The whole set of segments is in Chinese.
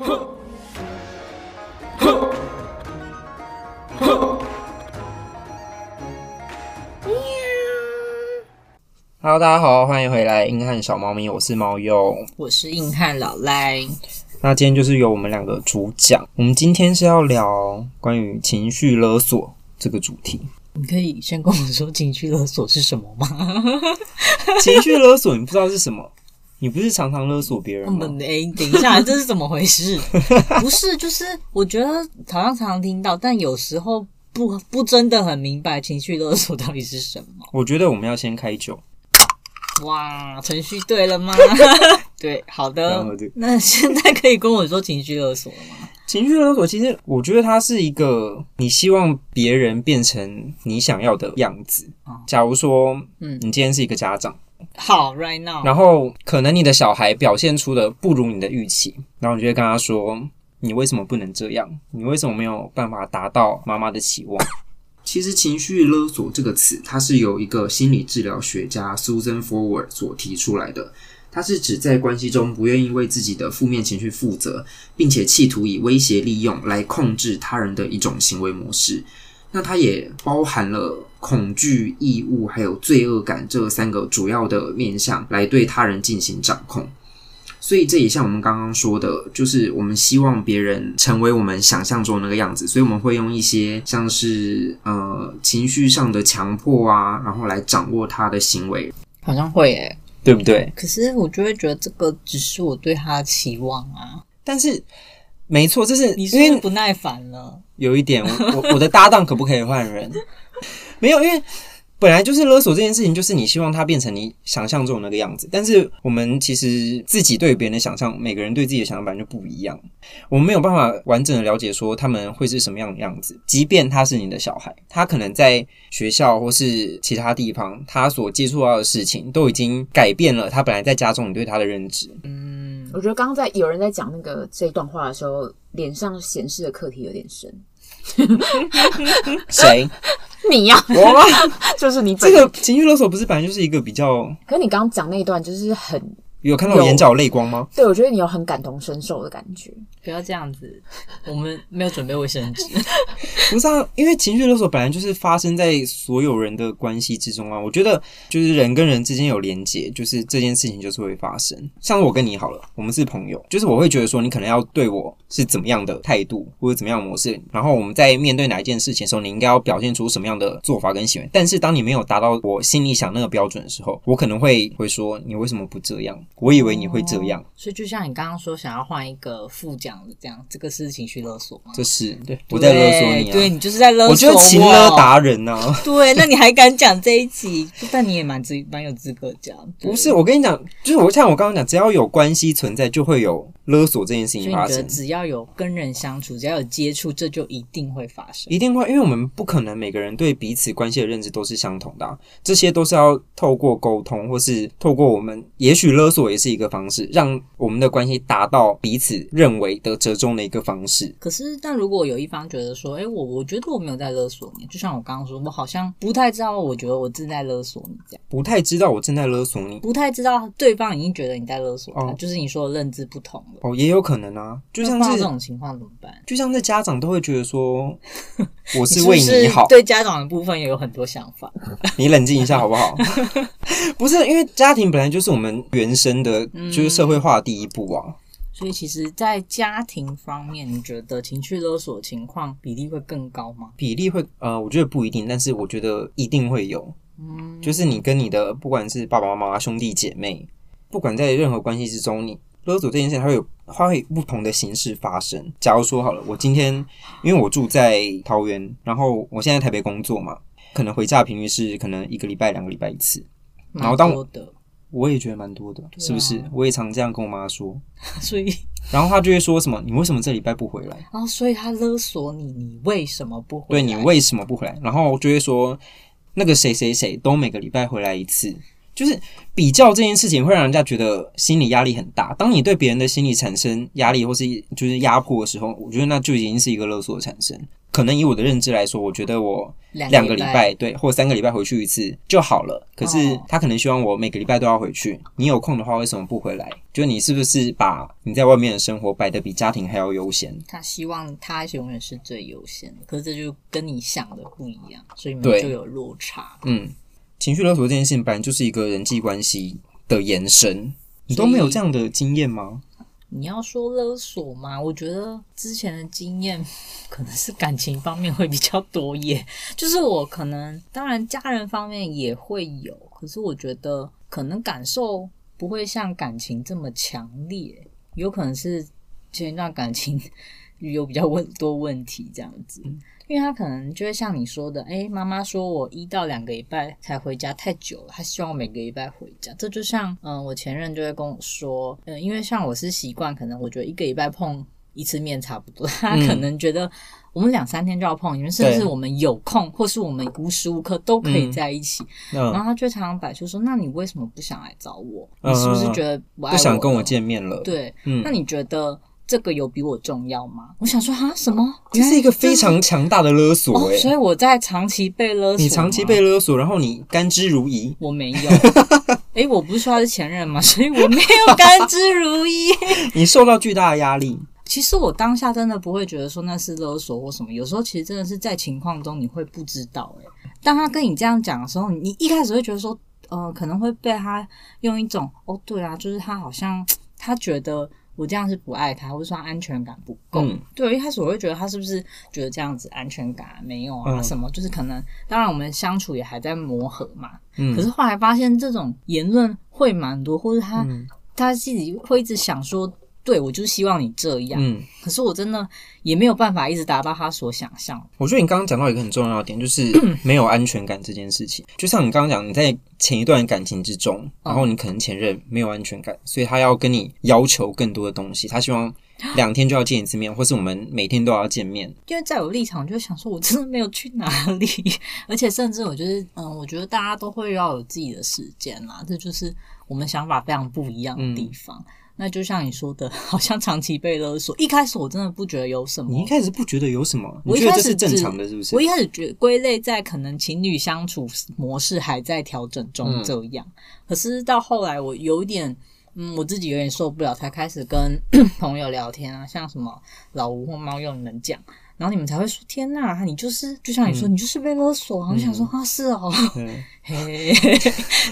Hello，大家好，欢迎回来，硬汉小猫咪，我是猫鼬，我是硬汉老赖。那今天就是由我们两个主讲，我们今天是要聊关于情绪勒索这个主题。你可以先跟我说情绪勒索是什么吗？情绪勒索你不知道是什么？你不是常常勒索别人吗？哎、欸，等一下，这是怎么回事？不是，就是我觉得好像常常听到，但有时候不不真的很明白情绪勒索到底是什么。我觉得我们要先开酒。哇，程序对了吗？对，好的。那现在可以跟我说情绪勒索了吗？情绪勒索，其实我觉得它是一个你希望别人变成你想要的样子。假如说，嗯，你今天是一个家长，好，right now，然后可能你的小孩表现出的不如你的预期，然后你就会跟他说：“你为什么不能这样？你为什么没有办法达到妈妈的期望？” 其实“情绪勒索”这个词，它是由一个心理治疗学家 Susan Forward 所提出来的。它是指在关系中不愿意为自己的负面情绪负责，并且企图以威胁利用来控制他人的一种行为模式。那它也包含了恐惧、义务还有罪恶感这三个主要的面向来对他人进行掌控。所以这也像我们刚刚说的，就是我们希望别人成为我们想象中那个样子，所以我们会用一些像是呃情绪上的强迫啊，然后来掌握他的行为，好像会诶，对不对？可是我就会觉得这个只是我对他的期望啊。但是没错，这是你是不是不耐烦了？有一点，我我的搭档可不可以换人？没有，因为。本来就是勒索这件事情，就是你希望他变成你想象中的那个样子。但是我们其实自己对别人的想象，每个人对自己的想象本来就不一样。我们没有办法完整的了解说他们会是什么样的样子。即便他是你的小孩，他可能在学校或是其他地方，他所接触到的事情都已经改变了他本来在家中你对他的认知。嗯，我觉得刚刚在有人在讲那个这一段话的时候，脸上显示的课题有点深。谁？你呀、啊，我吗？就是你。这个情绪勒索不是本来就是一个比较……可是你刚刚讲那一段就是很。有看到我眼角泪光吗？对，我觉得你有很感同身受的感觉。不要这样子，我们没有准备卫生纸。不是啊，因为情绪勒索本来就是发生在所有人的关系之中啊。我觉得就是人跟人之间有连结，就是这件事情就是会发生。像我跟你好了，我们是朋友，就是我会觉得说你可能要对我是怎么样的态度或者怎么样的模式，然后我们在面对哪一件事情的时候，你应该要表现出什么样的做法跟行为。但是当你没有达到我心里想那个标准的时候，我可能会会说你为什么不这样？我以为你会这样，哦、所以就像你刚刚说，想要换一个副讲的这样，这个是情绪勒索吗？这是对，我在勒索你、啊，对，你就是在勒索我。我觉得情勒达人呐、啊，对，那你还敢讲这一集？但你也蛮资蛮有资格讲。不是，我跟你讲，就是我像我刚刚讲，只要有关系存在，就会有勒索这件事情发生。只要有跟人相处，只要有接触，这就一定会发生，一定会，因为我们不可能每个人对彼此关系的认知都是相同的、啊，这些都是要透过沟通，或是透过我们，也许勒索也是一个方式，让。我们的关系达到彼此认为的折中的一个方式。可是，但如果有一方觉得说，哎，我我觉得我没有在勒索你，就像我刚刚说，我好像不太知道，我觉得我正在勒索你这样。不太知道我正在勒索你，不太知道对方已经觉得你在勒索他，哦、就是你说的认知不同了。哦，也有可能啊，就像是这种情况怎么办？就像是家长都会觉得说，我是为你好，是是对家长的部分也有很多想法。你冷静一下好不好？不是，因为家庭本来就是我们原生的，就是社会化的第一步啊。所以，其实，在家庭方面，你觉得情绪勒索情况比例会更高吗？比例会，呃，我觉得不一定，但是我觉得一定会有。嗯，就是你跟你的不管是爸爸妈妈、兄弟姐妹，不管在任何关系之中，你勒索这件事情，它会有，它会不同的形式发生。假如说好了，我今天因为我住在桃园，然后我现在在台北工作嘛，可能回家的频率是可能一个礼拜、两个礼拜一次，然后当我的。我也觉得蛮多的，是不是？我也常这样跟我妈说，所以，然后她就会说什么：“你为什么这礼拜不回来？”然后，所以她勒索你，你为什么不回来？对，你为什么不回来？然后就会说，那个谁谁谁都每个礼拜回来一次，就是比较这件事情会让人家觉得心理压力很大。当你对别人的心理产生压力或是就是压迫的时候，我觉得那就已经是一个勒索的产生。可能以我的认知来说，我觉得我两两个礼拜拜对，或三个礼拜回去一次就好了。可是哦他可能希望我每个礼拜都要回去。你有空的话，为什么不回来？就你是不是把你在外面的生活摆得比家庭还要优先？他希望他永远是最优先的，可是这就跟你想的不一样，所以你们就有落差。嗯，情绪勒索这件事情本来就是一个人际关系的延伸，你都没有这样的经验吗？你要说勒索吗？我觉得之前的经验可能是感情方面会比较多耶，就是我可能当然家人方面也会有，可是我觉得可能感受不会像感情这么强烈，有可能是前一段感情 有比较问多问题这样子。因为他可能就会像你说的，诶，妈妈说我一到两个礼拜才回家太久了，他希望我每个礼拜回家。这就像，嗯，我前任就会跟我说，嗯，因为像我是习惯，可能我觉得一个礼拜碰一次面差不多，他可能觉得我们两三天就要碰一面，甚至我们有空或是我们无时无刻都可以在一起。嗯、然后他就常常摆出说，那你为什么不想来找我？你是不是觉得不爱我？不想跟我见面了？对，嗯，那你觉得？这个有比我重要吗？我想说啊，什么？这是一个非常强大的勒索诶、欸哦，所以我在长期被勒索。你长期被勒索，然后你甘之如饴？我没有。诶，我不是说他是前任吗？所以我没有甘之如饴。你受到巨大的压力。其实我当下真的不会觉得说那是勒索或什么。有时候其实真的是在情况中你会不知道。诶，当他跟你这样讲的时候，你一开始会觉得说，呃，可能会被他用一种哦，对啊，就是他好像他觉得。我这样是不爱他，或者说安全感不够。嗯、对，一开始我会觉得他是不是觉得这样子安全感没有啊？什么？嗯、就是可能，当然我们相处也还在磨合嘛。嗯。可是后来发现这种言论会蛮多，或者他、嗯、他自己会一直想说。对，我就是希望你这样。嗯，可是我真的也没有办法一直达到他所想象。我觉得你刚刚讲到一个很重要的点，就是 没有安全感这件事情。就像你刚刚讲，你在前一段感情之中，然后你可能前任没有安全感，所以他要跟你要求更多的东西。他希望两天就要见一次面，或是我们每天都要见面。因为在我立场，就想说我真的没有去哪里，而且甚至我觉得，嗯，我觉得大家都会要有自己的时间啦，这就是我们想法非常不一样的地方。嗯那就像你说的，好像长期被勒索。一开始我真的不觉得有什么。你一开始不觉得有什么？我一开始是正常的，是不是？我一开始觉归类在可能情侣相处模式还在调整中这样。嗯、可是到后来，我有点，嗯，我自己有点受不了，才开始跟 朋友聊天啊，像什么老吴或猫又能讲。然后你们才会说：“天呐，你就是就像你说，嗯、你就是被勒索。”我想说：“啊，是哦，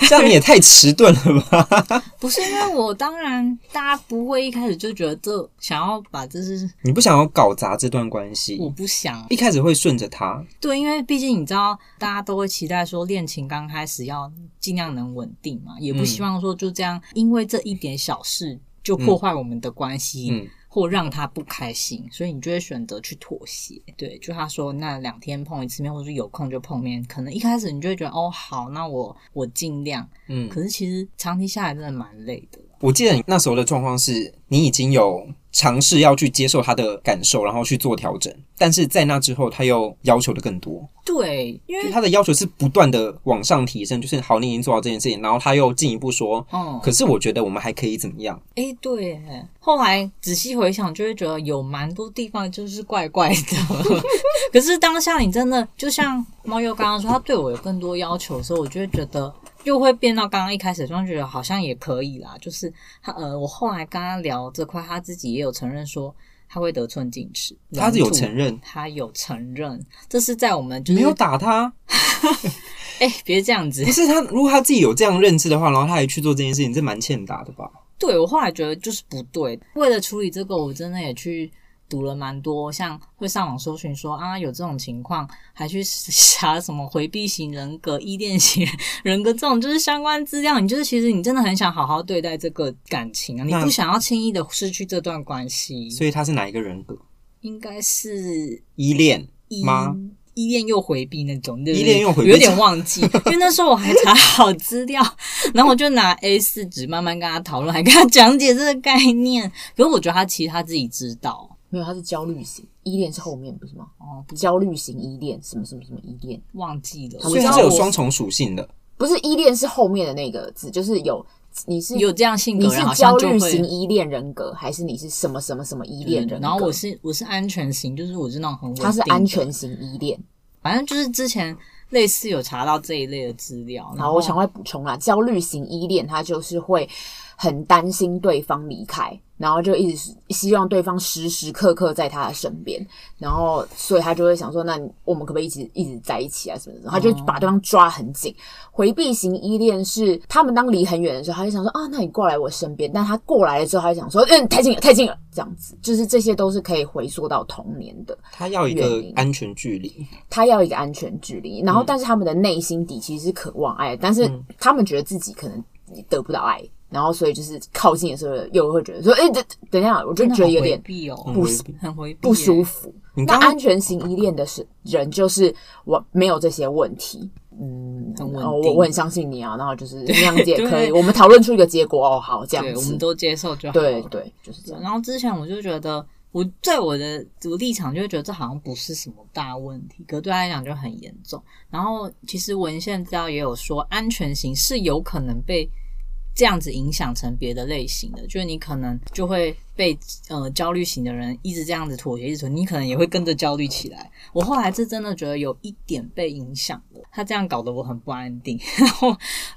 这样你也太迟钝了吧？” 不是因为我当然大家不会一开始就觉得这想要把这是你不想要搞砸这段关系，我不想一开始会顺着他。对，因为毕竟你知道，大家都会期待说恋情刚开始要尽量能稳定嘛，也不希望说就这样，因为这一点小事就破坏我们的关系。嗯。嗯或让他不开心，所以你就会选择去妥协。对，就他说那两天碰一次面，或者有空就碰面，可能一开始你就会觉得哦好，那我我尽量。嗯，可是其实长期下来真的蛮累的。我记得你那时候的状况是，你已经有尝试要去接受他的感受，然后去做调整，但是在那之后，他又要求的更多。对，因为他的要求是不断的往上提升，就是好，你已经做到这件事情，然后他又进一步说，哦，可是我觉得我们还可以怎么样？诶，对，后来仔细回想，就会觉得有蛮多地方就是怪怪的。可是当下你真的就像猫又刚刚说，他对我有更多要求的时候，我就会觉得。又会变到刚刚一开始，就觉得好像也可以啦。就是他呃，我后来跟他聊这块，他自己也有承认说他会得寸进尺。他是有承认，他有承认，这是在我们就是没有打他。哎、欸，别这样子。不是他，如果他自己有这样认知的话，然后他还去做这件事情，这蛮欠打的吧？对，我后来觉得就是不对。为了处理这个，我真的也去。读了蛮多，像会上网搜寻说啊，有这种情况，还去查 什么回避型人格、依恋型人格这种，就是相关资料。你就是其实你真的很想好好对待这个感情啊，你不想要轻易的失去这段关系。所以他是哪一个人格？应该是依恋吗？依恋又回避那种，依恋又回避，有点忘记，因为那时候我还查好资料，然后我就拿 A 四纸慢慢跟他讨论，还跟他讲解这个概念。可是我觉得他其实他自己知道。没有，他是焦虑型依恋是后面不是吗？哦，焦虑型依恋什么什么什么依恋忘记了，所以它是有双重属性的。不是依恋是后面的那个字，就是有你是有这样性格你，是焦虑型依恋人格，还是你是什么什么什么依恋人格？然后我是我是安全型，就是我是那种很稳定他是安全型依恋。反正就是之前类似有查到这一类的资料。然后，我想会补充啦，焦虑型依恋他就是会很担心对方离开。然后就一直希望对方时时刻刻在他的身边，然后所以他就会想说，那我们可不可以一直一直在一起啊？什么的？他就把对方抓很紧。回避型依恋是他们当离很远的时候，他就想说啊，那你过来我身边。但他过来了之后，他就想说，嗯，太近了，太近了，这样子。就是这些都是可以回溯到童年的。他要一个安全距离，他要一个安全距离。然后，但是他们的内心底其实是渴望爱，但是他们觉得自己可能得不到爱。然后，所以就是靠近的时候，又会觉得说：“哎，等等一下，我就觉得有点不很回避，不舒服。”那安全型依恋的是人，就是我没有这些问题，嗯，很稳定，我我很相信你啊。然后就是那样子也可以，我们讨论出一个结果哦，好，这样子我们都接受就好。对对，就是这样。然后之前我就觉得，我在我的我立场就会觉得这好像不是什么大问题，可对他来讲就很严重。然后其实文献资料也有说，安全型是有可能被。这样子影响成别的类型的，就是你可能就会被呃焦虑型的人一直这样子妥协，一直妥协，你可能也会跟着焦虑起来。我后来是真的觉得有一点被影响了，他这样搞得我很不安定。然后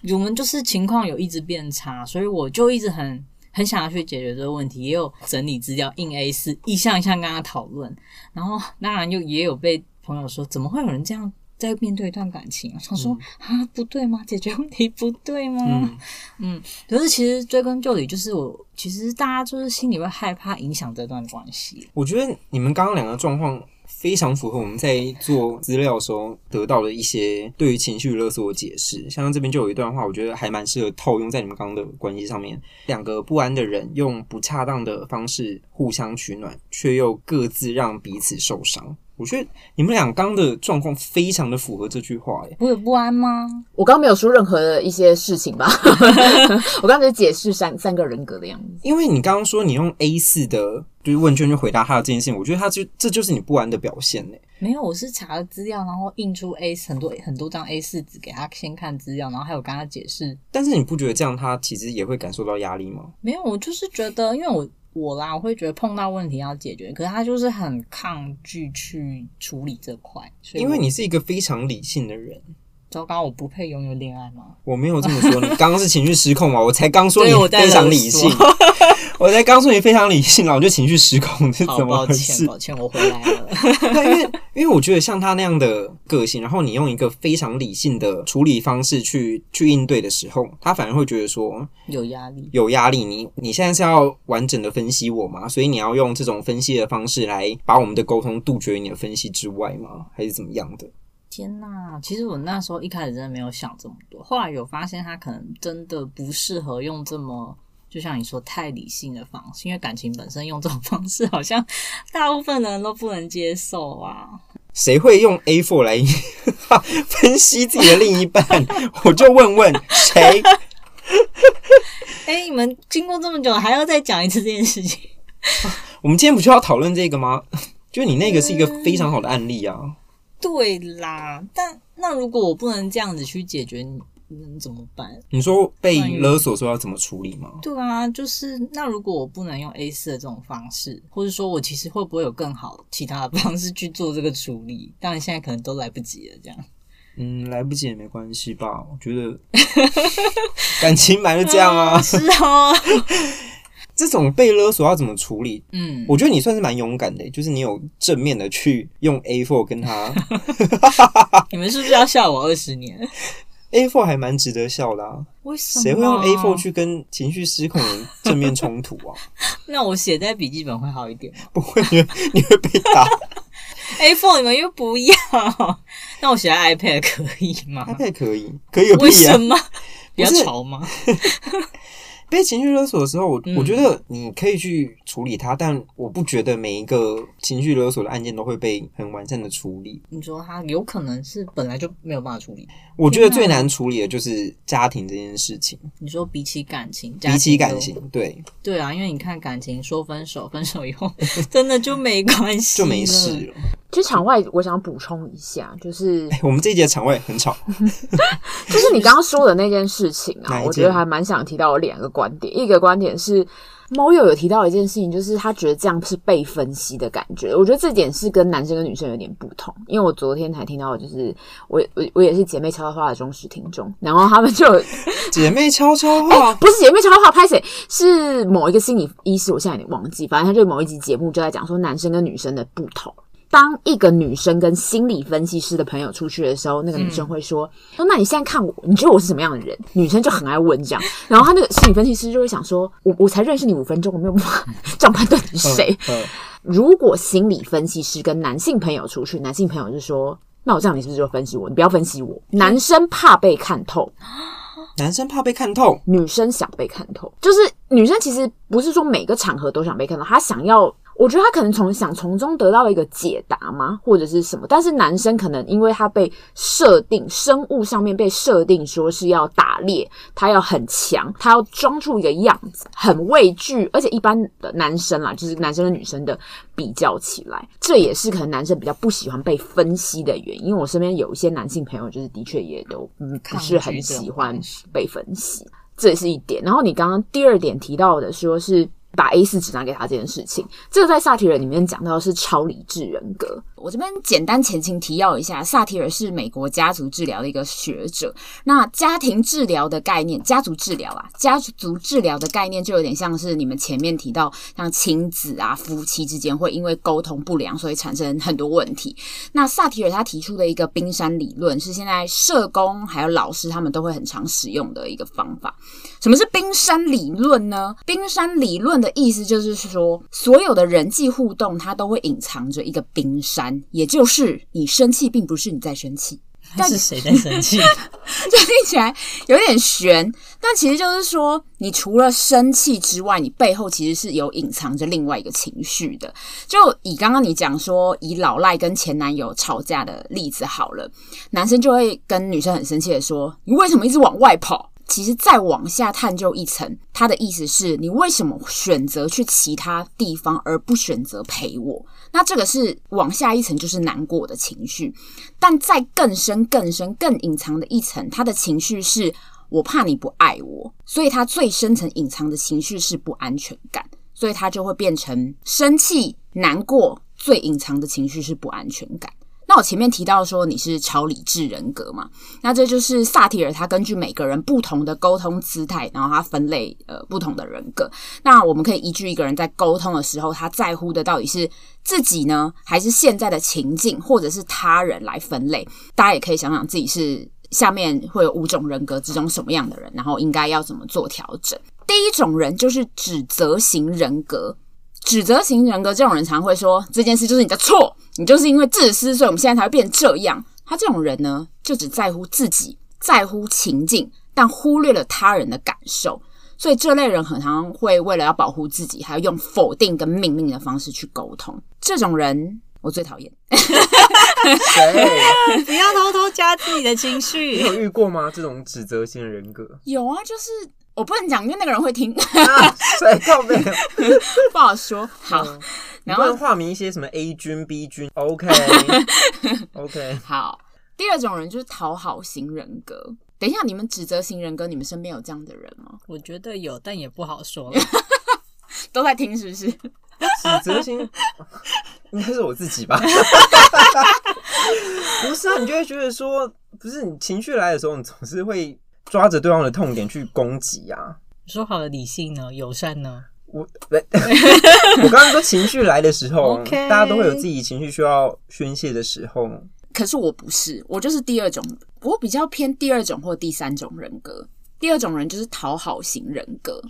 我们就是情况有一直变差，所以我就一直很很想要去解决这个问题，也有整理资料印 A 四，一项一项跟他讨论。然后当然又也有被朋友说，怎么会有人这样？在面对一段感情，想说、嗯、啊，不对吗？解决问题不对吗？嗯，嗯，可是其实追根究底，就是我其实大家就是心里会害怕影响这段关系。我觉得你们刚刚两个状况非常符合我们在做资料的时候得到的一些对于情绪勒索的解释。像这边就有一段话，我觉得还蛮适合套用在你们刚刚的关系上面。两个不安的人用不恰当的方式互相取暖，却又各自让彼此受伤。我觉得你们俩刚的状况非常的符合这句话，哎，我有不安吗？我刚刚没有说任何的一些事情吧？我刚才解释三三个人格的样子，因为你刚刚说你用 A 四的就是问卷去回答他的这件事情，我觉得他就这就是你不安的表现呢。没有，我是查了资料，然后印出 A 很多很多张 A 四纸给他先看资料，然后还有跟他解释。但是你不觉得这样他其实也会感受到压力吗？没有，我就是觉得，因为我。我啦，我会觉得碰到问题要解决，可是他就是很抗拒去处理这块。所以因为你是一个非常理性的人。糟糕，我不配拥有恋爱吗？我没有这么说，你刚刚是情绪失控嘛？我才刚说你非常理性。我在告诉你非常理性了，我就情绪失控，是怎么回事？抱歉，抱歉，我回来了。因为因为我觉得像他那样的个性，然后你用一个非常理性的处理方式去去应对的时候，他反而会觉得说有压力，有压力。你你现在是要完整的分析我吗？所以你要用这种分析的方式来把我们的沟通杜绝于你的分析之外吗？还是怎么样的？天呐，其实我那时候一开始真的没有想这么多，后来有发现他可能真的不适合用这么。就像你说，太理性的方式，因为感情本身用这种 方式，好像大部分的人都不能接受啊。谁会用 A4 来 分析自己的另一半？我就问问谁？哎、欸，你们经过这么久，还要再讲一次这件事情？我们今天不就要讨论这个吗？就你那个是一个非常好的案例啊。嗯、对啦，但那如果我不能这样子去解决你？能怎么办？你说被勒索说要怎么处理吗？对啊，就是那如果我不能用 A 四的这种方式，或者说我其实会不会有更好其他的方式去做这个处理？当然现在可能都来不及了，这样。嗯，来不及也没关系吧？我觉得 感情本来就这样啊。是哦，这种被勒索要怎么处理？嗯，我觉得你算是蛮勇敢的，就是你有正面的去用 A4 跟他。你们是不是要笑我二十年？A4 还蛮值得笑的啊！为什么？谁会用 A4 去跟情绪失控人正面冲突啊？那我写在笔记本会好一点吗？不会，你会你会被打。A4 你们又不要，那我写在 iPad 可以吗？iPad 可以，可以有、啊、为什么？比较潮吗？被情绪勒索的时候，我我觉得你可以去处理它，嗯、但我不觉得每一个情绪勒索的案件都会被很完善的处理。你说他有可能是本来就没有办法处理？我觉得最难处理的就是家庭这件事情。你说比起感情，比起感情，对对啊，因为你看感情说分手，分手以后真的就没关系，就没事了。其实场外我想补充一下，就是、欸、我们这一节场外很吵 就是你刚刚说的那件事情啊？我觉得还蛮想提到我两个观点，一个观点是。猫友有提到一件事情，就是他觉得这样是被分析的感觉。我觉得这点是跟男生跟女生有点不同，因为我昨天才听到，就是我我我也是姐妹悄悄话的忠实听众，然后他们就 姐妹悄悄话、欸，不是姐妹悄悄话，拍谁？是某一个心理医师，我现在有点忘记，反正他就某一集节目就在讲说男生跟女生的不同。当一个女生跟心理分析师的朋友出去的时候，那个女生会说：“说、嗯、那你现在看我，你觉得我是什么样的人？”女生就很爱问这样，然后她那个心理分析师就会想说：“我我才认识你五分钟，我没有办法 这样判断你是谁。嗯”嗯、如果心理分析师跟男性朋友出去，男性朋友就说：“那我这样，你是不是就分析我？你不要分析我。”男生怕被看透，男生怕被看透，女生想被看透，就是女生其实不是说每个场合都想被看透，她想要。我觉得他可能从想从中得到一个解答吗，或者是什么？但是男生可能因为他被设定生物上面被设定说是要打猎，他要很强，他要装出一个样子，很畏惧。而且一般的男生啦，就是男生跟女生的比较起来，这也是可能男生比较不喜欢被分析的原因。因为我身边有一些男性朋友，就是的确也都嗯不是很喜欢被分析，这也是一点。然后你刚刚第二点提到的说是。把 A 四纸拿给他这件事情，这个在萨提人里面讲到是超理智人格。我这边简单前情提要一下，萨提尔是美国家族治疗的一个学者。那家庭治疗的概念，家族治疗啊，家族治疗的概念就有点像是你们前面提到，像亲子啊、夫妻之间会因为沟通不良，所以产生很多问题。那萨提尔他提出的一个冰山理论，是现在社工还有老师他们都会很常使用的一个方法。什么是冰山理论呢？冰山理论的意思就是说，所有的人际互动它都会隐藏着一个冰山。也就是你生气，并不是你在生气，但是谁在生气？就听起来有点悬，但其实就是说，你除了生气之外，你背后其实是有隐藏着另外一个情绪的。就以刚刚你讲说，以老赖跟前男友吵架的例子好了，男生就会跟女生很生气的说：“你为什么一直往外跑？”其实再往下探究一层，他的意思是你为什么选择去其他地方，而不选择陪我？那这个是往下一层，就是难过的情绪。但再更深、更深、更隐藏的一层，他的情绪是我怕你不爱我，所以他最深层隐藏的情绪是不安全感，所以他就会变成生气、难过，最隐藏的情绪是不安全感。那我前面提到说你是超理智人格嘛，那这就是萨提尔他根据每个人不同的沟通姿态，然后他分类呃不同的人格。那我们可以依据一个人在沟通的时候，他在乎的到底是自己呢，还是现在的情境，或者是他人来分类？大家也可以想想自己是下面会有五种人格之中什么样的人，然后应该要怎么做调整。第一种人就是指责型人格。指责型人格这种人常会说，这件事就是你的错，你就是因为自私，所以我们现在才会变这样。他这种人呢，就只在乎自己，在乎情境，但忽略了他人的感受。所以这类人很常会为了要保护自己，还要用否定跟命令的方式去沟通。这种人我最讨厌。谁？不要偷偷加自己的情绪。你有遇过吗？这种指责型人格？有啊，就是。我不能讲，因为那个人会听。啊，谁靠背？不好说。好，嗯、然后化名一些什么 A 君、B 君。OK，OK。好，第二种人就是讨好型人格。等一下，你们指责型人格，你们身边有这样的人吗？我觉得有，但也不好说了。都在听，是不是？指责型应该是我自己吧？不是啊，你就会觉得说，不是你情绪来的时候，你总是会。抓着对方的痛点去攻击呀、啊！说好的理性呢？友善呢？我 我刚刚说情绪来的时候.大家都会有自己情绪需要宣泄的时候。可是我不是，我就是第二种，我比较偏第二种或第三种人格。第二种人就是讨好型人格，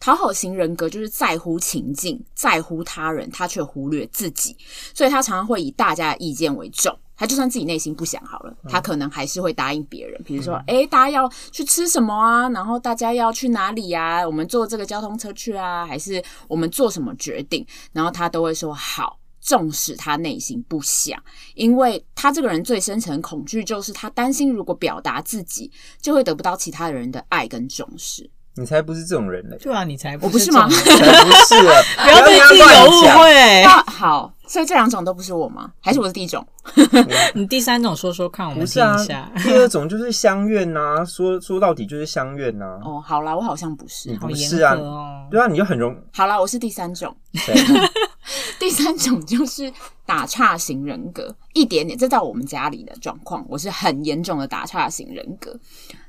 讨好型人格就是在乎情境，在乎他人，他却忽略自己，所以他常常会以大家的意见为重。他就算自己内心不想好了，他可能还是会答应别人。比如说，哎，大家要去吃什么啊？然后大家要去哪里呀？我们坐这个交通车去啊？还是我们做什么决定？然后他都会说好，纵使他内心不想，因为他这个人最深层恐惧就是他担心，如果表达自己，就会得不到其他人的爱跟重视。你才不是这种人嘞！对啊，你才不我不是吗？才不是，不要对自己有误会。好，所以这两种都不是我吗？还是我是第一种？你第三种说说看，我们听一下。第二种就是相怨呐，说说到底就是相怨呐。哦，好啦，我好像不是，不是啊，对啊，你就很容。好啦，我是第三种。第三种就是打岔型人格，一点点。这在我们家里的状况，我是很严重的打岔型人格。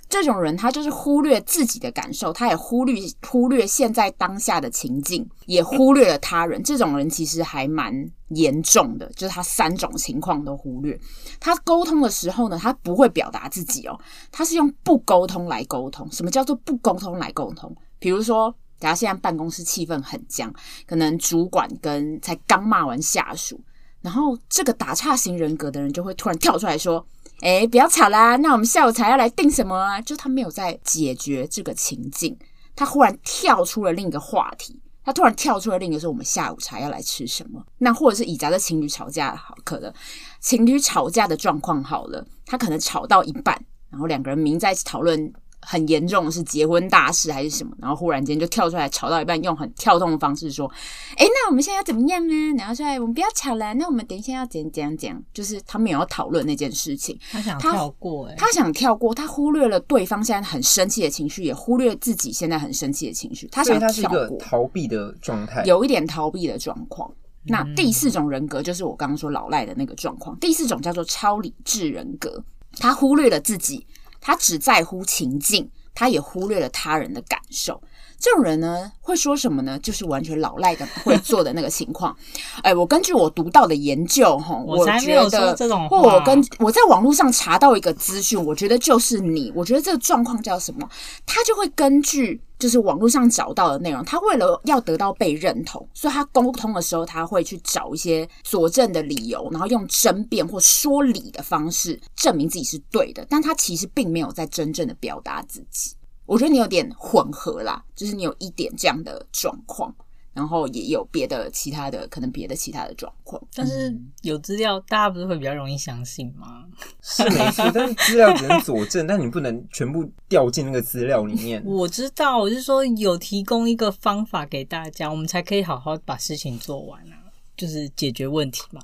这种人，他就是忽略自己的感受，他也忽略忽略现在当下的情境，也忽略了他人。这种人其实还蛮严重的，就是他三种情况都忽略。他沟通的时候呢，他不会表达自己哦，他是用不沟通来沟通。什么叫做不沟通来沟通？比如说，假如现在办公室气氛很僵，可能主管跟才刚骂完下属，然后这个打岔型人格的人就会突然跳出来说。哎，不要吵啦！那我们下午茶要来定什么啊？就他没有在解决这个情境，他忽然跳出了另一个话题，他突然跳出了另一个说我们下午茶要来吃什么？那或者是以咱的情侣吵架好，可能情侣吵架的状况好了，他可能吵到一半，然后两个人明在讨论。很严重的是结婚大事还是什么？然后忽然间就跳出来吵到一半，用很跳动的方式说：“哎，那我们现在要怎么样呢？”然后说：“我们不要吵了，那我们等一下要怎样怎样怎样？”就是他没有要讨论那件事情，他想跳过，欸，他想跳过，他忽略了对方现在很生气的情绪，也忽略自己现在很生气的情绪。他想跳过，逃避的状态，有一点逃避的状况。那第四种人格就是我刚刚说老赖的那个状况。第四种叫做超理智人格，他忽略了自己。他只在乎情境，他也忽略了他人的感受。这种人呢，会说什么呢？就是完全老赖的会做的那个情况。哎，我根据我读到的研究，哈，我觉得，或我跟我在网络上查到一个资讯，我觉得就是你。我觉得这个状况叫什么？他就会根据就是网络上找到的内容，他为了要得到被认同，所以他沟通的时候，他会去找一些佐证的理由，然后用争辩或说理的方式证明自己是对的，但他其实并没有在真正的表达自己。我觉得你有点混合啦，就是你有一点这样的状况，然后也有别的其他的，可能别的其他的状况。但是有资料，大家不是会比较容易相信吗？是没错，但是资料只能佐证，但你不能全部掉进那个资料里面。我知道，我是说有提供一个方法给大家，我们才可以好好把事情做完啊，就是解决问题嘛。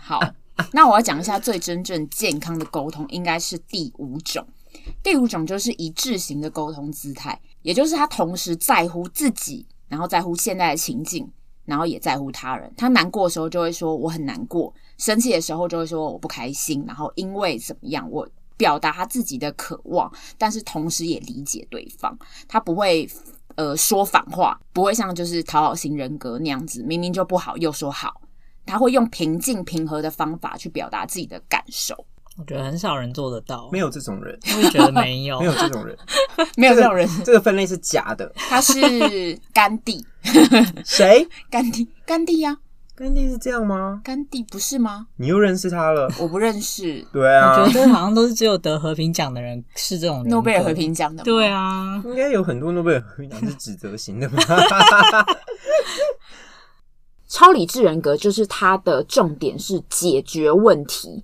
好，那我要讲一下最真正健康的沟通，应该是第五种。第五种就是一致型的沟通姿态，也就是他同时在乎自己，然后在乎现在的情境，然后也在乎他人。他难过的时候就会说我很难过，生气的时候就会说我不开心，然后因为怎么样，我表达他自己的渴望，但是同时也理解对方。他不会呃说反话，不会像就是讨好型人格那样子，明明就不好又说好。他会用平静平和的方法去表达自己的感受。我觉得很少人做得到，没有这种人，我也觉得没 有，没有这种人，没有这种人，这个分类是假的。他是甘地，谁？甘地，甘地呀，甘地是这样吗？甘地不是吗？你又认识他了？我不认识。对啊，我觉得好像都是只有得和平奖的人是这种诺贝尔和平奖的。对啊，应该有很多诺贝尔和平奖是指责型的吧？超理智人格就是他的重点是解决问题。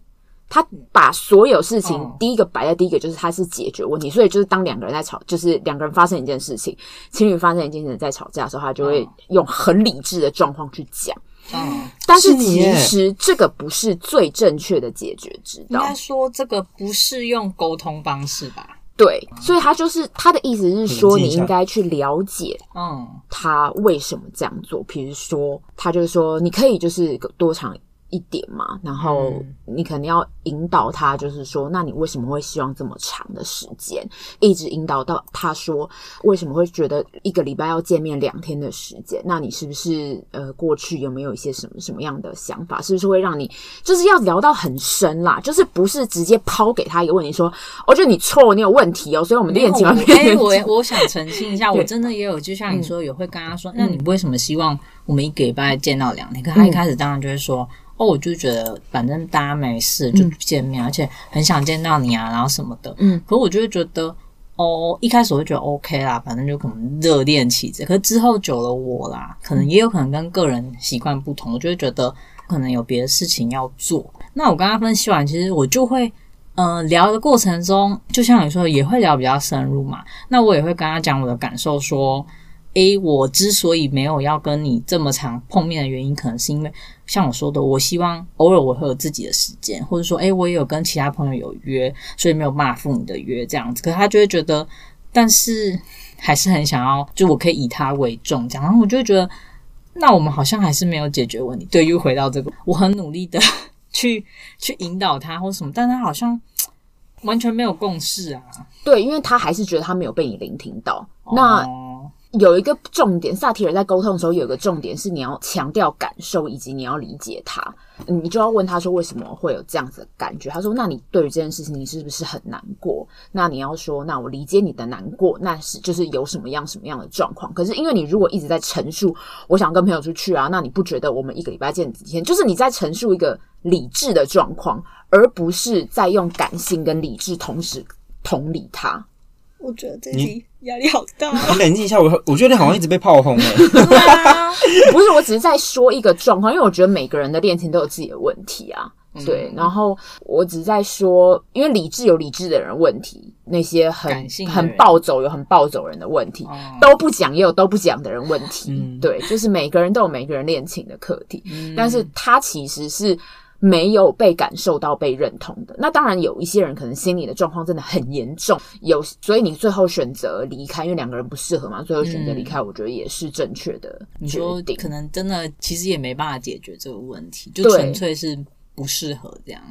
他把所有事情第一个摆在第一个，就是他是解决问题，所以就是当两个人在吵，就是两个人发生一件事情，情侣发生一件事情在吵架的时候，他就会用很理智的状况去讲。嗯，但是其实这个不是最正确的解决之道。应该说这个不是用沟通方式吧？对，所以他就是他的意思是说，你应该去了解，嗯，他为什么这样做。比如说，他就是说，你可以就是多长。一点嘛，然后你肯定要引导他，就是说，那你为什么会希望这么长的时间？一直引导到他说，为什么会觉得一个礼拜要见面两天的时间？那你是不是呃，过去有没有一些什么什么样的想法？是不是会让你就是要聊到很深啦？就是不是直接抛给他一个问题说，我觉得你错，你有问题哦，所以我们恋情变成……哎，我我想澄清一下，我真的也有，就像你说，也会跟他说，那你为什么希望我们一个礼拜见到两天？可他一开始当然就会说。哦，我就觉得反正大家没事就见面，嗯、而且很想见到你啊，然后什么的。嗯，可我就会觉得，哦，一开始我会觉得 OK 啦，反正就可能热恋期这。可是之后久了，我啦，可能也有可能跟个人习惯不同，我就会觉得可能有别的事情要做。那我跟他分析完，其实我就会，嗯、呃，聊的过程中，就像你说，也会聊比较深入嘛。那我也会跟他讲我的感受，说。诶，我之所以没有要跟你这么常碰面的原因，可能是因为像我说的，我希望偶尔我会有自己的时间，或者说，诶，我也有跟其他朋友有约，所以没有办法赴你的约这样子。可是他就会觉得，但是还是很想要，就我可以以他为重这样。然后我就会觉得，那我们好像还是没有解决问题。对，又回到这个，我很努力的 去去引导他或什么，但他好像完全没有共识啊。对，因为他还是觉得他没有被你聆听到。那。有一个重点，萨提尔在沟通的时候有一个重点是你要强调感受，以及你要理解他。你就要问他说为什么会有这样子的感觉？他说：“那你对于这件事情，你是不是很难过？”那你要说：“那我理解你的难过，那是就是有什么样什么样的状况。”可是因为你如果一直在陈述，我想跟朋友出去啊，那你不觉得我们一个礼拜见几天？就是你在陈述一个理智的状况，而不是在用感性跟理智同时同理他。我觉得这题压力好大。你冷静一下，我我觉得你好像一直被炮轰哎。不是，我只是在说一个状况，因为我觉得每个人的恋情都有自己的问题啊。对，然后我只是在说，因为理智有理智的人问题，那些很很暴走有很暴走人的问题，都不讲也有都不讲的人问题。对，就是每个人都有每个人恋情的课题，但是他其实是。没有被感受到被认同的，那当然有一些人可能心理的状况真的很严重，有，所以你最后选择离开，因为两个人不适合嘛，最后选择离开，我觉得也是正确的决定。你说可能真的其实也没办法解决这个问题，就纯粹是不适合这样。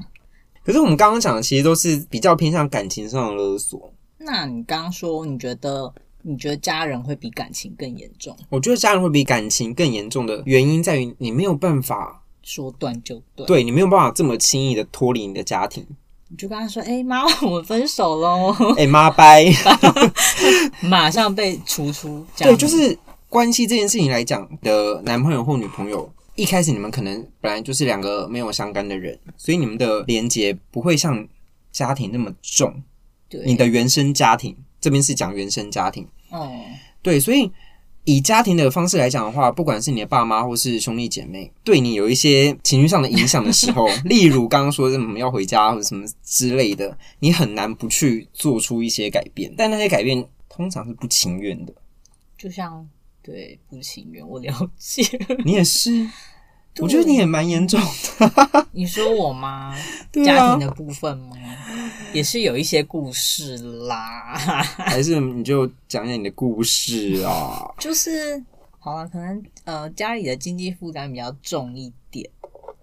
可是我们刚刚讲的其实都是比较偏向感情上的勒索。那你刚刚说你觉得你觉得家人会比感情更严重？我觉得家人会比感情更严重的原因在于你没有办法。说断就断，对，你没有办法这么轻易的脱离你的家庭。你就跟他说：“哎、欸，妈，我们分手喽！”哎、欸，妈拜，马上被除出家。对，就是关系这件事情来讲的男朋友或女朋友，一开始你们可能本来就是两个没有相干的人，所以你们的连结不会像家庭那么重。对，你的原生家庭这边是讲原生家庭。哦，对，所以。以家庭的方式来讲的话，不管是你的爸妈或是兄弟姐妹，对你有一些情绪上的影响的时候，例如刚刚说什么要回家或者什么之类的，你很难不去做出一些改变。但那些改变通常是不情愿的，就像对不情愿，我了解。你也是。我觉得你也蛮严重的。你说我吗？啊、家庭的部分吗？也是有一些故事啦。还是你就讲讲你的故事啊？就是好了，可能呃家里的经济负担比较重一点。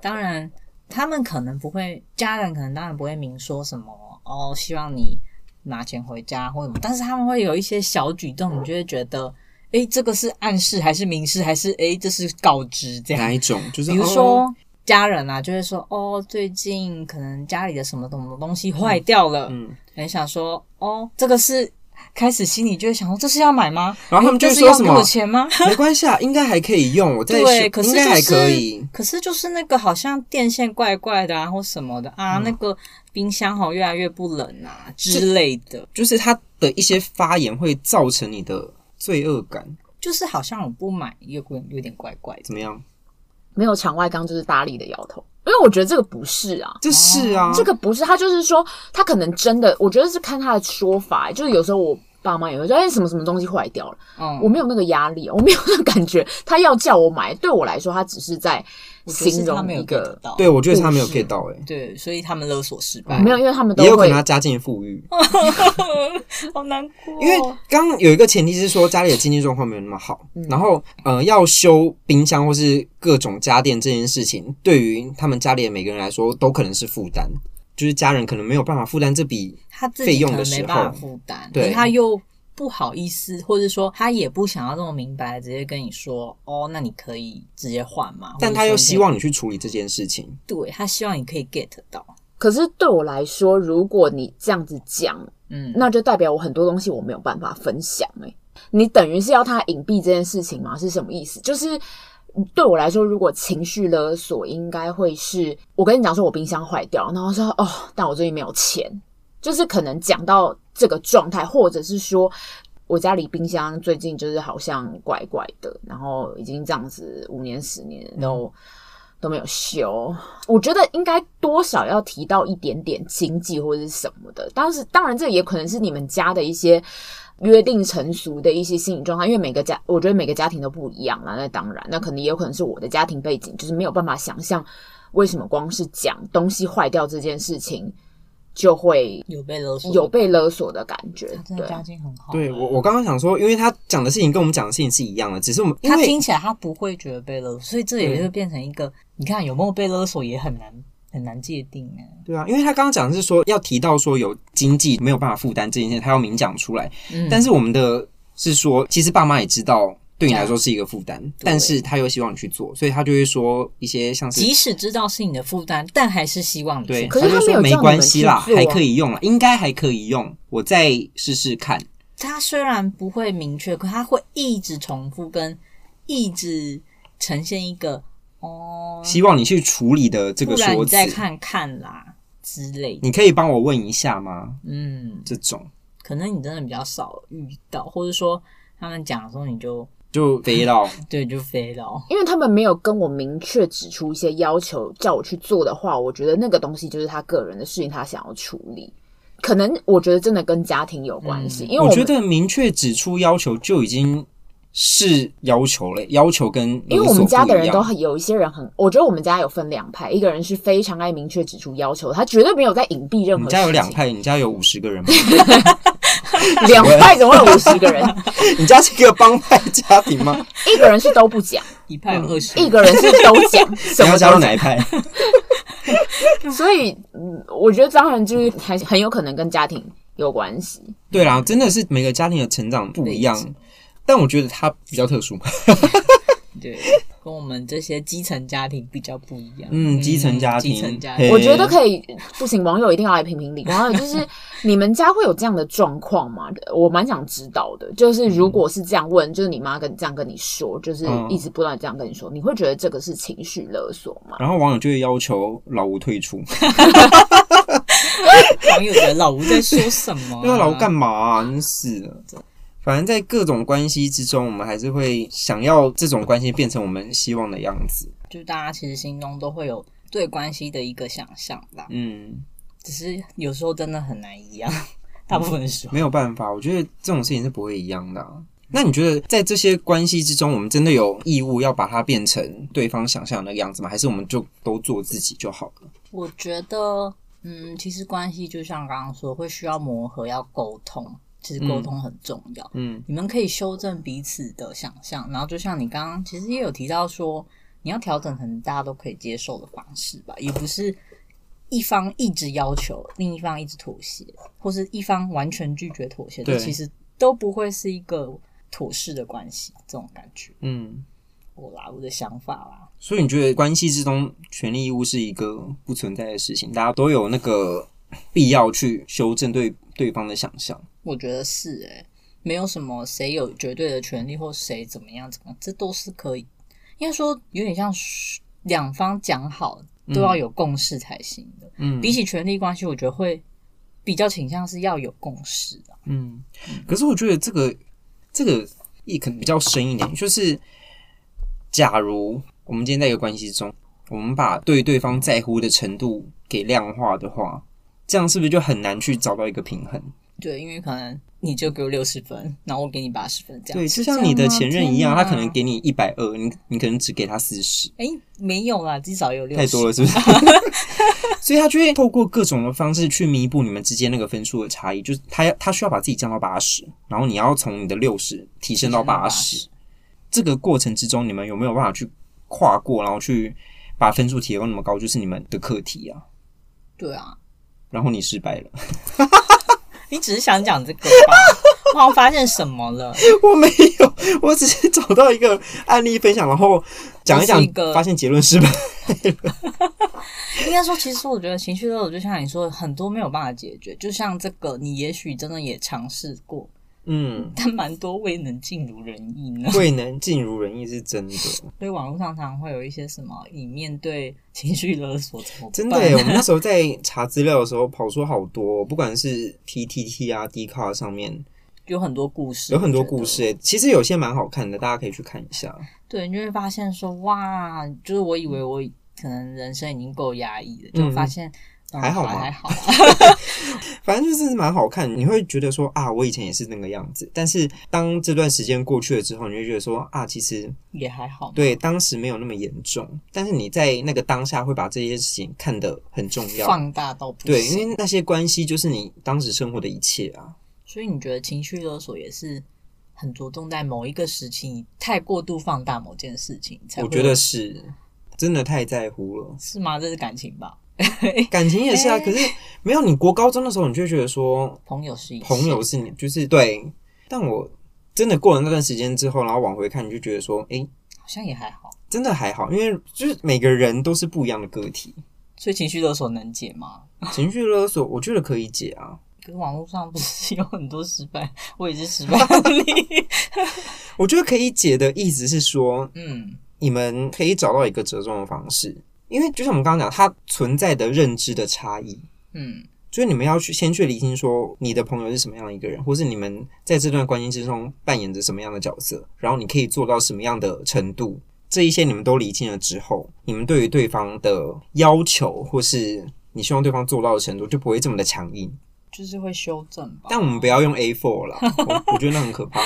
当然，他们可能不会，家人可能当然不会明说什么哦，希望你拿钱回家或什么。但是他们会有一些小举动，你就会觉得。诶，这个是暗示还是明示，还是诶，这是告知这样？哪一种？就是比如说、哦、家人啊，就会说哦，最近可能家里的什么什么东西坏掉了，嗯，很想说哦，这个是开始心里就会想说，这是要买吗？然后他们就说什么？有钱吗？没关系啊，应该还可以用。我可是、就是、应该还可以。可是就是那个好像电线怪怪的啊，或什么的啊，嗯、那个冰箱好越来越不冷啊之类的，就是他的一些发言会造成你的。罪恶感就是好像我不买又会有点怪怪的，怎么样？没有场外刚就是大力的摇头，因为我觉得这个不是啊，这是啊，这个不是，他就是说他可能真的，我觉得是看他的说法，就是有时候我。爸妈也会说：“哎，什么什么东西坏掉了？”嗯，我没有那个压力，我没有那个感觉。他要叫我买，对我来说，他只是在形容一个。对，我觉得他没有 get 到，哎，对，所以他们勒索失败。没有，因为他们都也有可能他家境富裕，好难过。因为刚刚有一个前提是说家里的经济状况没有那么好，然后呃，要修冰箱或是各种家电这件事情，对于他们家里的每个人来说，都可能是负担。就是家人可能没有办法负担这笔费用的时候，他负担，对，他又不好意思，或者说他也不想要这么明白，直接跟你说，哦，那你可以直接换嘛。但他又希望你去处理这件事情，对，他希望你可以 get 到。可是对我来说，如果你这样子讲，嗯，那就代表我很多东西我没有办法分享。欸，你等于是要他隐蔽这件事情吗？是什么意思？就是。对我来说，如果情绪勒索，应该会是我跟你讲说，我冰箱坏掉，然后说哦，但我最近没有钱，就是可能讲到这个状态，或者是说我家里冰箱最近就是好像怪怪的，然后已经这样子五年十年都、嗯、都没有修。我觉得应该多少要提到一点点经济或者是什么的，当时当然这也可能是你们家的一些。约定成俗的一些心理状态，因为每个家，我觉得每个家庭都不一样啦。那当然，那可能也有可能是我的家庭背景，就是没有办法想象为什么光是讲东西坏掉这件事情，就会有被勒索，有被勒索的感觉。真的家境很好。对我，我刚刚想说，因为他讲的事情跟我们讲的事情是一样的，只是我们他听起来他不会觉得被勒索，所以这也就变成一个，你看有没有被勒索也很难。很难界定哎，对啊，因为他刚刚讲的是说要提到说有经济没有办法负担这件事，他要明讲出来。嗯，但是我们的是说，其实爸妈也知道对你来说是一个负担，但是他又希望你去做，所以他就会说一些像是即使知道是你的负担，但还是希望你去。对，可是他说没关系啦，啊、还可以用啦，应该还可以用，我再试试看。他虽然不会明确，可他会一直重复跟一直呈现一个。哦，希望你去处理的这个说辞，你再看看啦之类的。你可以帮我问一下吗？嗯，这种可能你真的比较少遇到，或者说他们讲的时候你就就飞到，对，就飞到。因为他们没有跟我明确指出一些要求叫我去做的话，我觉得那个东西就是他个人的事情，他想要处理。可能我觉得真的跟家庭有关系，嗯、因为我，我觉得明确指出要求就已经。是要求嘞，要求跟因为我们家的人都很有一些人很，我觉得我们家有分两派，一个人是非常爱明确指出要求，他绝对没有在隐蔽任何。你家有两派，你家有五十个人吗？两派怎么会有五十个人？你家是一个帮派家庭吗？一个人是都不讲，一派二十，一个人是都讲。你要加入哪一派？所以，嗯，我觉得当然就是还很有可能跟家庭有关系。对啦，真的是每个家庭的成长不一样。但我觉得他比较特殊，对，跟我们这些基层家庭比较不一样。嗯，基层家庭，基层家庭，我觉得可以。不行，网友一定要来评评理。网友就是你们家会有这样的状况吗？我蛮想知道的。就是如果是这样问，就是你妈跟这样跟你说，就是一直不断这样跟你说，你会觉得这个是情绪勒索吗？然后网友就会要求老吴退出。网友觉得老吴在说什么？那老吴干嘛啊？真是的。反正，在各种关系之中，我们还是会想要这种关系变成我们希望的样子。就大家其实心中都会有对关系的一个想象吧。嗯，只是有时候真的很难一样。大部分时候、嗯、没有办法，我觉得这种事情是不会一样的、啊。那你觉得，在这些关系之中，我们真的有义务要把它变成对方想象的样子吗？还是我们就都做自己就好了？我觉得，嗯，其实关系就像刚刚说，会需要磨合，要沟通。其实沟通很重要，嗯，嗯，你们可以修正彼此的想象，然后就像你刚刚其实也有提到说，你要调整成大家都可以接受的方式吧，也不是一方一直要求，另一方一直妥协，或是一方完全拒绝妥协，这，其实都不会是一个妥适的关系，这种感觉，嗯，我啦，我的想法啦，所以你觉得关系之中权利义务是一个不存在的事情，大家都有那个必要去修正对对方的想象。我觉得是诶、欸，没有什么谁有绝对的权利或谁怎么样怎么样，这都是可以。应该说有点像两方讲好都要有共识才行的。嗯，比起权力关系，我觉得会比较倾向是要有共识的。嗯，可是我觉得这个这个意可能比较深一点，就是假如我们今天在一个关系中，我们把对对方在乎的程度给量化的话，这样是不是就很难去找到一个平衡？对，因为可能你就给我六十分，然后我给你八十分，这样。对，就像你的前任一样，他可能给你一百二，你你可能只给他四十。哎，没有啦，至少有六十。太多了，是不是？所以他就会透过各种的方式去弥补你们之间那个分数的差异，就是他他需要把自己降到八十，然后你要从你的六十提升到八十。这个过程之中，你们有没有办法去跨过，然后去把分数提高那么高，就是你们的课题啊。对啊。然后你失败了。你只是想讲这个吧？我好像发现什么了？我没有，我只是找到一个案例分享，然后讲一讲，发现结论失败。应该说，其实我觉得情绪勒索就像你说的，很多没有办法解决。就像这个，你也许真的也尝试过。嗯，但蛮多未能尽如人意呢。未能尽如人意是真的。所以网络上常常会有一些什么，你面对情绪勒索怎么办？真的耶，我们那时候在查资料的时候，跑出好多，不管是 PTT 啊、Dcard 上面有很多故事，有很多故事。其实有些蛮好看的，大家可以去看一下。对，你就会发现说，哇，就是我以为我可能人生已经够压抑了，就发现。还好吗？还好。反正就是蛮好看，你会觉得说啊，我以前也是那个样子。但是当这段时间过去了之后，你会觉得说啊，其实也还好。对，当时没有那么严重。但是你在那个当下会把这些事情看得很重要，放大到不对，因为那些关系就是你当时生活的一切啊。所以你觉得情绪勒索也是很着重在某一个时期，你太过度放大某件事情才，我觉得是真的太在乎了，是吗？这是感情吧？感情也是啊，可是没有你国高中的时候，你就觉得说朋友是朋友是你，就是对。但我真的过了那段时间之后，然后往回看，你就觉得说，哎、欸，好像也还好，真的还好，因为就是每个人都是不一样的个体，所以情绪勒索能解吗？情绪勒索，我觉得可以解啊。可是网络上不是有很多失败，我也是失败案例。我觉得可以解的意思是说，嗯，你们可以找到一个折中的方式。因为就像我们刚刚讲，它存在的认知的差异，嗯，所以你们要去先去理清，说你的朋友是什么样的一个人，或是你们在这段关系之中扮演着什么样的角色，然后你可以做到什么样的程度，这一些你们都理清了之后，你们对于对方的要求，或是你希望对方做到的程度，就不会这么的强硬，就是会修正吧。但我们不要用 A4 了，我，我觉得那很可怕。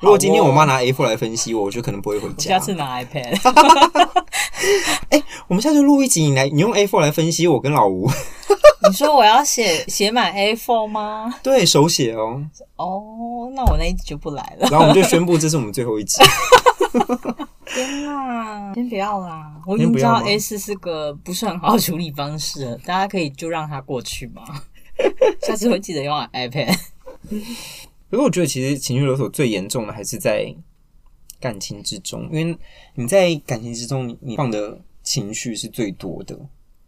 如果今天我妈拿 A4 来分析我，我就可能不会回家。下次拿 iPad。哎、欸，我们下次录一集，你来，你用 A4 来分析我跟老吴。你说我要写写满 A4 吗？对，手写哦。哦，那我那一集就不来了。然后我们就宣布这是我们最后一集。天哪，先不要啦！我已经知道 A 四是个不是很好的处理方式了，大家可以就让它过去嘛。下次会记得用 iPad。可是我觉得，其实情绪勒索最严重的还是在感情之中，因为你在感情之中，你你放的情绪是最多的。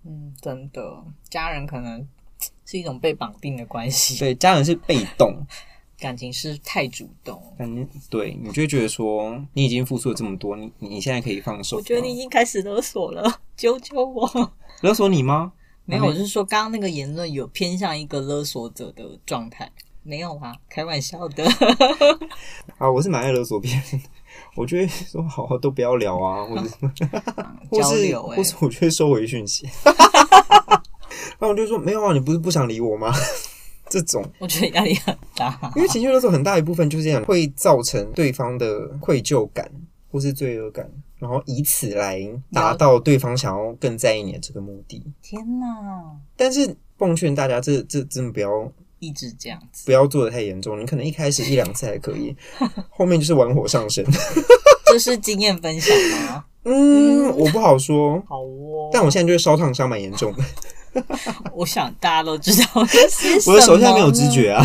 嗯，真的，家人可能是一种被绑定的关系。对，家人是被动，感情是太主动。嗯，对，你就会觉得说，你已经付出了这么多，你你现在可以放手。我觉得你已经开始勒索了，救救我！勒索你吗？没有，我是说刚刚那个言论有偏向一个勒索者的状态。没有啊，开玩笑的。啊，我是蛮爱勒索别人的，我觉得说好好都不要聊啊，或者什么，交流，或是我就会收回讯息。然后我就说没有啊，你不是不想理我吗？这种我觉得压力很大，因为情绪勒索很大一部分就是这样，会造成对方的愧疚感或是罪恶感，然后以此来达到对方想要更在意你的这个目的。天哪！但是奉劝大家，这这真的不要。一直这样子，不要做的太严重。你可能一开始一两次还可以，后面就是玩火上身。这是经验分享吗？嗯，我不好说。好哦，但我现在就是烧烫伤蛮严重的。我想大家都知道，我的手现在没有知觉啊。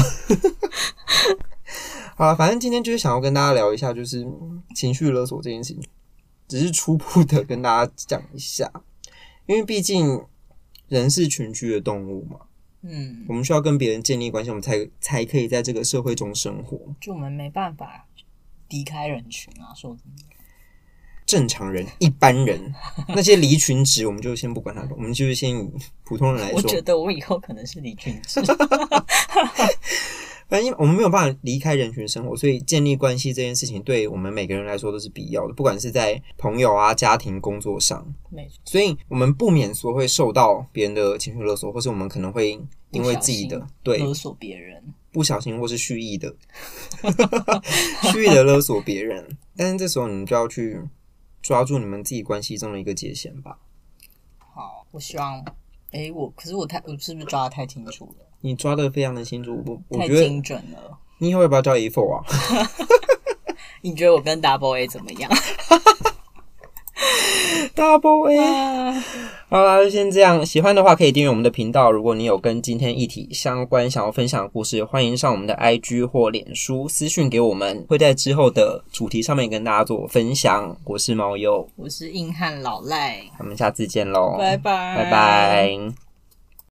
好了，反正今天就是想要跟大家聊一下，就是情绪勒索这件事情，只是初步的跟大家讲一下，因为毕竟人是群居的动物嘛。嗯，我们需要跟别人建立关系，我们才才可以在这个社会中生活。就我们没办法离开人群啊，说真的。正常人、一般人，那些离群值，我们就先不管他。我们就是先以普通人来说。我觉得我以后可能是离群值。反正我们没有办法离开人群生活，所以建立关系这件事情，对我们每个人来说都是必要的。不管是在朋友啊、家庭、工作上，没错。所以我们不免说会受到别人的情绪勒索，或是我们可能会因为自己的对勒索别人，不小心或是蓄意的 蓄意的勒索别人。但是这时候你们就要去抓住你们自己关系中的一个界限吧。好，我希望，哎，我可是我太，我是不是抓的太清楚了？你抓的非常的清楚，我我觉得太精准了。你以后要不要叫 A4 啊？你觉得我跟 Double A 怎么样 Double A，好啦，就先这样。喜欢的话可以订阅我们的频道。如果你有跟今天议题相关想要分享的故事，欢迎上我们的 IG 或脸书私讯给我们，会在之后的主题上面跟大家做分享。我是猫友，我是硬汉老赖，我们下次见喽，拜拜，拜拜。